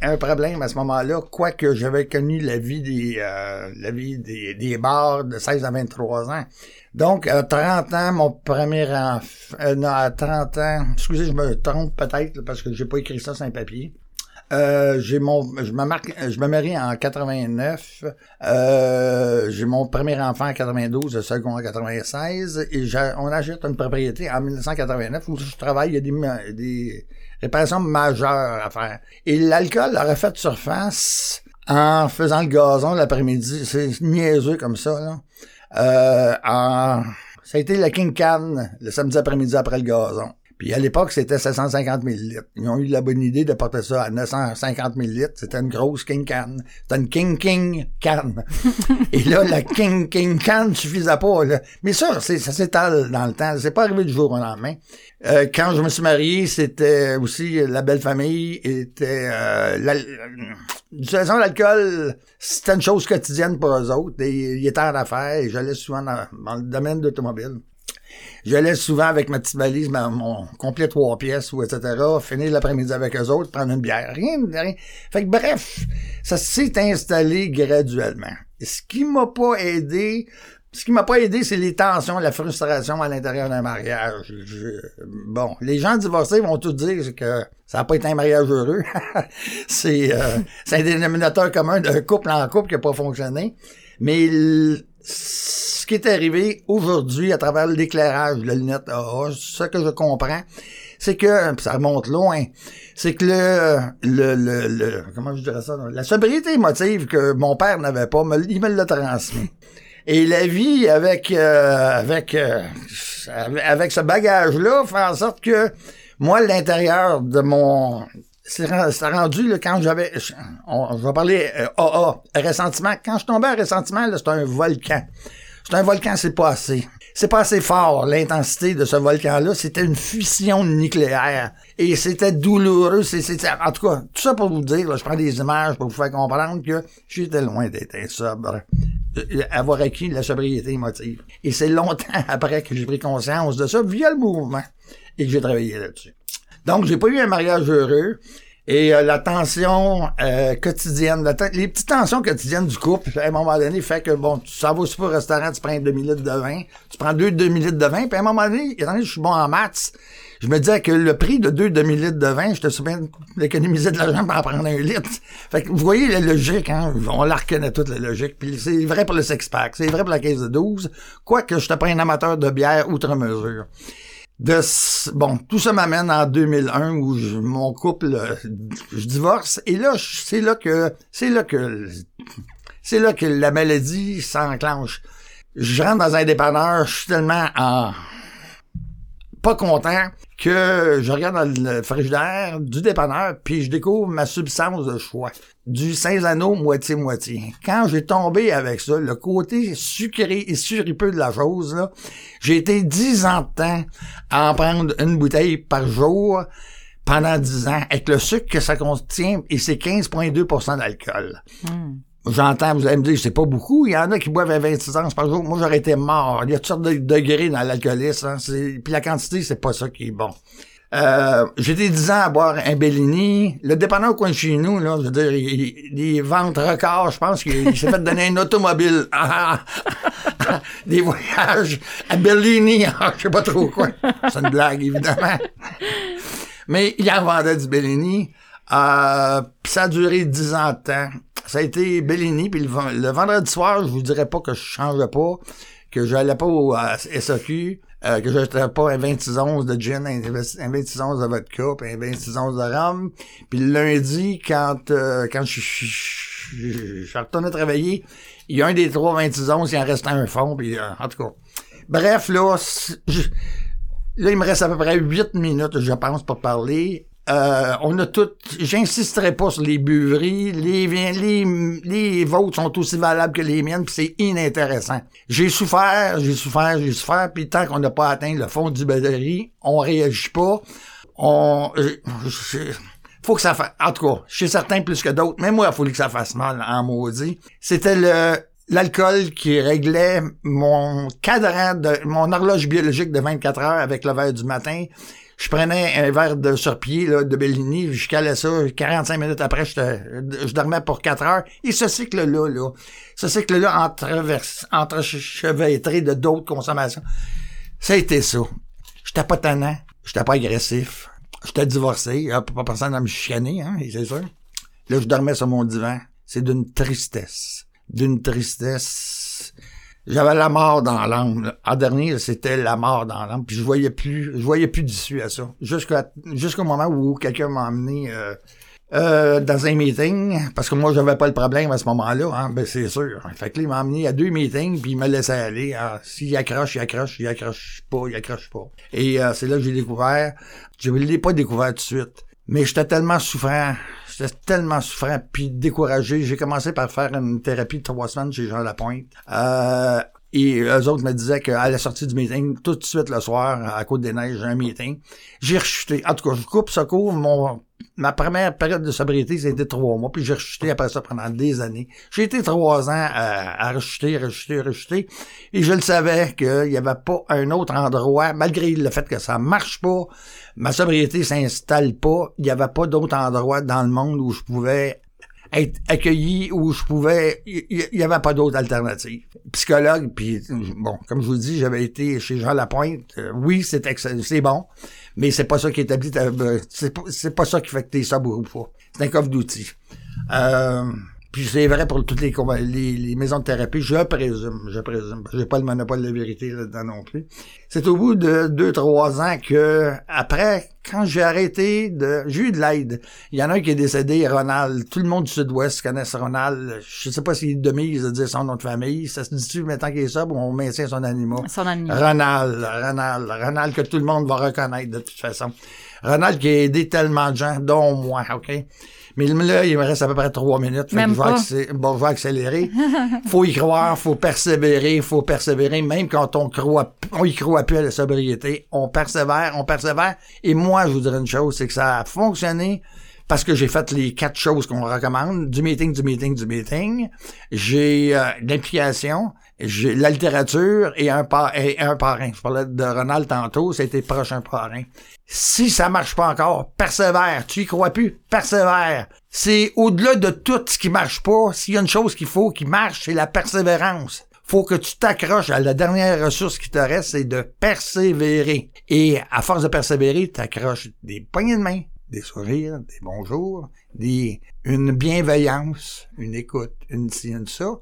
un problème à ce moment-là, quoique j'avais connu la vie des euh, la vie des, des bars de 16 à 23 ans. Donc, à 30 ans, mon premier enfant... Euh, non, à 30 ans... Excusez, je me trompe peut-être, parce que j'ai pas écrit ça sur un papier. Euh, j'ai mon, je me marque, je me marie en 89. Euh, j'ai mon premier enfant en 92, le second en 96, et on achète une propriété en 1989 où je travaille. Il y a des, des réparations majeures à faire. Et l'alcool aurait fait surface en faisant le gazon l'après-midi. C'est niaiseux comme ça. Là. Euh, en, ça a été la King Can le samedi après-midi après le gazon. Puis à l'époque, c'était 750 000 litres. Ils ont eu la bonne idée de porter ça à 950 000 litres. C'était une grosse King Can. C'était une King King Can. Et là, la King King Can suffisait pas. Là. Mais ça, ça s'étale dans le temps. C'est pas arrivé du jour au lendemain. Euh, quand je me suis marié, c'était aussi la belle famille. Était euh, de l'alcool, c'était une chose quotidienne pour eux autres. Et ils étaient en affaires et j'allais souvent dans, dans le domaine d'automobile. J'allais souvent avec ma petite valise, mon complet trois pièces ou etc., finir l'après-midi avec eux autres, prendre une bière, rien, rien. Fait que bref, ça s'est installé graduellement. ce qui m'a pas aidé, ce qui m'a pas aidé, c'est les tensions, la frustration à l'intérieur d'un mariage. bon, les gens divorcés vont tout dire que ça n'a pas été un mariage heureux. c'est euh, un dénominateur commun d'un couple en couple qui n'a pas fonctionné. Mais ce qui est arrivé aujourd'hui à travers l'éclairage de la lunette AA, ce que je comprends, c'est que, ça remonte loin, c'est que le, le, le, comment je dirais ça, la sobriété émotive que mon père n'avait pas, il me l'a transmis. Et la vie avec, euh, avec, euh, avec ce bagage-là fait en sorte que, moi, l'intérieur de mon, c'est rendu là, quand j'avais je vais parler AA, euh, ressentiment. Quand je tombais à ressentiment, c'est un volcan. C'est un volcan, c'est pas assez. C'est pas assez fort, l'intensité de ce volcan-là. C'était une fusion nucléaire. Et c'était douloureux. C'est, en tout cas, tout ça pour vous dire, je prends des images pour vous faire comprendre que j'étais loin d'être sobre. Avoir acquis la sobriété émotive. Et c'est longtemps après que j'ai pris conscience de ça via le mouvement et que j'ai travaillé là-dessus. Donc, j'ai pas eu un mariage heureux. Et euh, la tension euh, quotidienne, les petites tensions quotidiennes du couple, à un moment donné, fait que, bon, tu s'en vas au super restaurant, tu prends un demi-litre de vin, tu prends deux demi-litres de vin, puis à un moment donné, étant donné que je suis bon en maths, je me disais que le prix de deux demi-litres de vin, je te souviens d'économiser de l'argent pour en prendre un litre. Fait que vous voyez la logique, hein? On la reconnaît toute la logique. Puis c'est vrai pour le six-pack, c'est vrai pour la caisse de 12, quoique je te prends un amateur de bière outre mesure de bon tout ça m'amène en 2001 où mon couple euh, je divorce et là c'est là que c'est là que c'est là que la maladie s'enclenche je rentre dans un dépanneur je suis tellement en pas content que je regarde dans le frigidaire du dépanneur, puis je découvre ma substance de choix. Du Saint-Anneau moitié-moitié. Quand j'ai tombé avec ça, le côté sucré et suripeux de la chose, j'ai été dix ans de temps à en prendre une bouteille par jour pendant dix ans, avec le sucre que ça contient, et c'est 15,2% d'alcool. J'entends, vous allez me dire, c'est pas beaucoup. Il y en a qui boivent à 26 ans par jour. Moi, j'aurais été mort. Il y a toutes sortes de degrés dans l'alcoolisme. Hein. Puis la quantité, c'est pas ça qui est bon. Euh, J'étais 10 ans à boire un Bellini. Le dépanneur au coin de chez nous, là, je veux dire, il, il- des ventes records, je pense qu'il il s'est fait donner un automobile. Des voyages à Bellini, je sais pas trop quoi. C'est une blague, évidemment. Mais il en vendait du Bellini. Euh, ça a duré 10 ans de temps. Ça a été Bellini. Puis le, ven- le vendredi soir, je vous dirais pas que je changeais pas, que j'allais pas au euh, SAQ, euh, que j'achetais pas un 26 onces de gin, un 26 onces de vodka, puis un 26 onces de rhum. Puis le lundi, quand euh, quand je je- je- retourné travailler, il y a un des trois 26 onces, il en restait un fond. Puis, euh, en tout cas. Bref, là, Là, il me reste à peu près 8 minutes, je pense, pour parler. Euh, on a tout. J'insisterai pas sur les buveries. Les, les, les vôtres sont aussi valables que les miennes, puis c'est inintéressant. J'ai souffert, j'ai souffert, j'ai souffert, puis tant qu'on n'a pas atteint le fond du batterie, on réagit pas. On. je- faut que ça fasse. En tout cas, je suis certain plus que d'autres, mais moi, il faut que ça fasse mal en maudit. C'était le l'alcool qui réglait mon cadran de mon horloge biologique de 24 heures avec le verre du matin. Je prenais un verre de surpied de Bellini, je calais ça, 45 minutes après, j'étais- je dormais pour 4 heures. Et ce cycle-là, là, ce cycle-là entrechevêtré de d'autres consommations, ça a été ça. J'étais pas tannant, j'étais pas agressif, j'étais divorcé, il y a pas personne à me chicaner, hein, c'est sûr. Là, je dormais sur mon divan. C'est d'une tristesse. D'une tristesse. J'avais la mort dans l'âme. En dernier, c'était la mort dans l'âme. Puis je voyais plus, je voyais plus d'issue à ça. Jusqu'au moment où quelqu'un m'a emmené euh, euh, dans un meeting, parce que moi, j'avais pas le problème à ce moment-là, hein, ben c'est sûr. Fait que là, il m'a emmené à deux meetings, puis il me laissait aller. Ah, S'il accroche, il accroche, il accroche pas, il accroche pas. Et euh, c'est là que j'ai découvert. Je l'ai pas découvert tout de suite. Mais j'étais tellement souffrant, j'étais tellement souffrant puis découragé. J'ai commencé par faire une thérapie de trois semaines chez Jean Lapointe. Euh, et eux autres me disaient qu'à la sortie du meeting, tout de suite le soir, à Côte-des-Neiges, j'ai un meeting. J'ai rechuté. En tout cas, je coupe ça court. Mon, ma première période de sobriété, c'était trois mois. Puis j'ai rechuté après ça pendant des années. J'ai été trois ans à, à rechuter, rechuter, rechuter. Et je le savais qu'il n'y avait pas un autre endroit, malgré le fait que ça marche pas, ma sobriété s'installe pas, il n'y avait pas d'autre endroit dans le monde où je pouvais être accueilli, où je pouvais, il n'y avait pas d'autre alternative. Psychologue, puis bon, comme je vous dis, j'avais été chez Jean Lapointe. Euh, oui, c'est ex- c'est bon, mais c'est pas ça qui établit ta, euh, c'est pas, c'est pas ça qui fait que t'es sobre ou pas. C'est un coffre d'outils. Euh, puis c'est vrai pour toutes les, compa- les, les maisons de thérapie, je présume, je présume. J'ai pas le monopole de la vérité là-dedans non plus. C'est au bout de deux, trois ans que, après, quand j'ai arrêté de, j'ai eu de l'aide. Il y en a un qui est décédé, Ronald. Tout le monde du Sud-Ouest connaît Ronald. Je sais pas s'il est de mise de dire son nom de famille. Ça se dit-tu maintenant qu'il est sobre on maintient son animal? Son animal. Ronald, Ronald, Ronald que tout le monde va reconnaître de toute façon. Ronald qui a aidé tellement de gens, dont moi, OK? Mais là, il me reste à peu près trois minutes. Fait Même que je vais, bon, je vais accélérer. faut y croire, faut persévérer, faut persévérer, même quand on croit, on y croit plus à la sobriété. On persévère, on persévère. Et moi, je vous dirais une chose, c'est que ça a fonctionné parce que j'ai fait les quatre choses qu'on recommande, du meeting, du meeting, du meeting. J'ai euh, l'implication, j'ai la littérature et un, parrain. Je parlais de Ronald tantôt, c'était prochain parrain. Si ça marche pas encore, persévère. Tu y crois plus, persévère. C'est au-delà de tout ce qui marche pas. S'il y a une chose qu'il faut qui marche, c'est la persévérance. Faut que tu t'accroches à la dernière ressource qui te reste, c'est de persévérer. Et à force de persévérer, t'accroches des poignées de main, des sourires, des bonjours, des, une bienveillance, une écoute, une ci, une ça.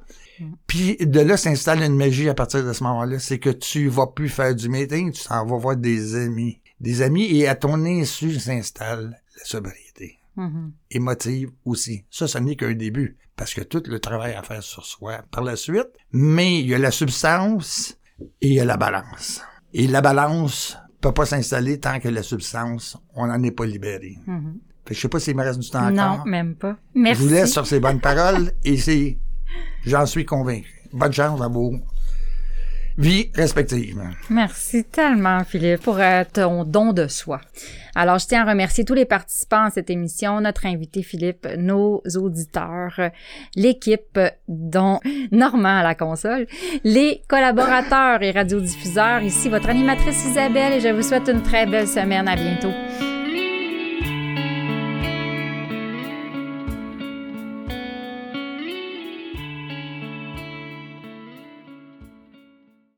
Puis de là s'installe une magie à partir de ce moment-là, c'est que tu vas plus faire du meeting, tu t'en vas voir des amis. Des amis et à ton insu s'installe la sobriété. Mhm. Émotive aussi. Ça, ce n'est qu'un début. Parce que tout le travail à faire sur soi par la suite. Mais il y a la substance et il y a la balance. Et la balance peut pas s'installer tant que la substance, on n'en est pas libéré. Mhm. Fait que je sais pas s'il me reste du temps Non, encore. même pas. Je Merci. vous laisse sur ces bonnes paroles et c'est, j'en suis convaincu. Bonne chance à vos vies respectives. Merci tellement, Philippe, pour euh, ton don de soi. Alors, je tiens à remercier tous les participants à cette émission, notre invité Philippe, nos auditeurs, l'équipe, dont Normand à la console, les collaborateurs et radiodiffuseurs. Ici, votre animatrice Isabelle et je vous souhaite une très belle semaine. À bientôt.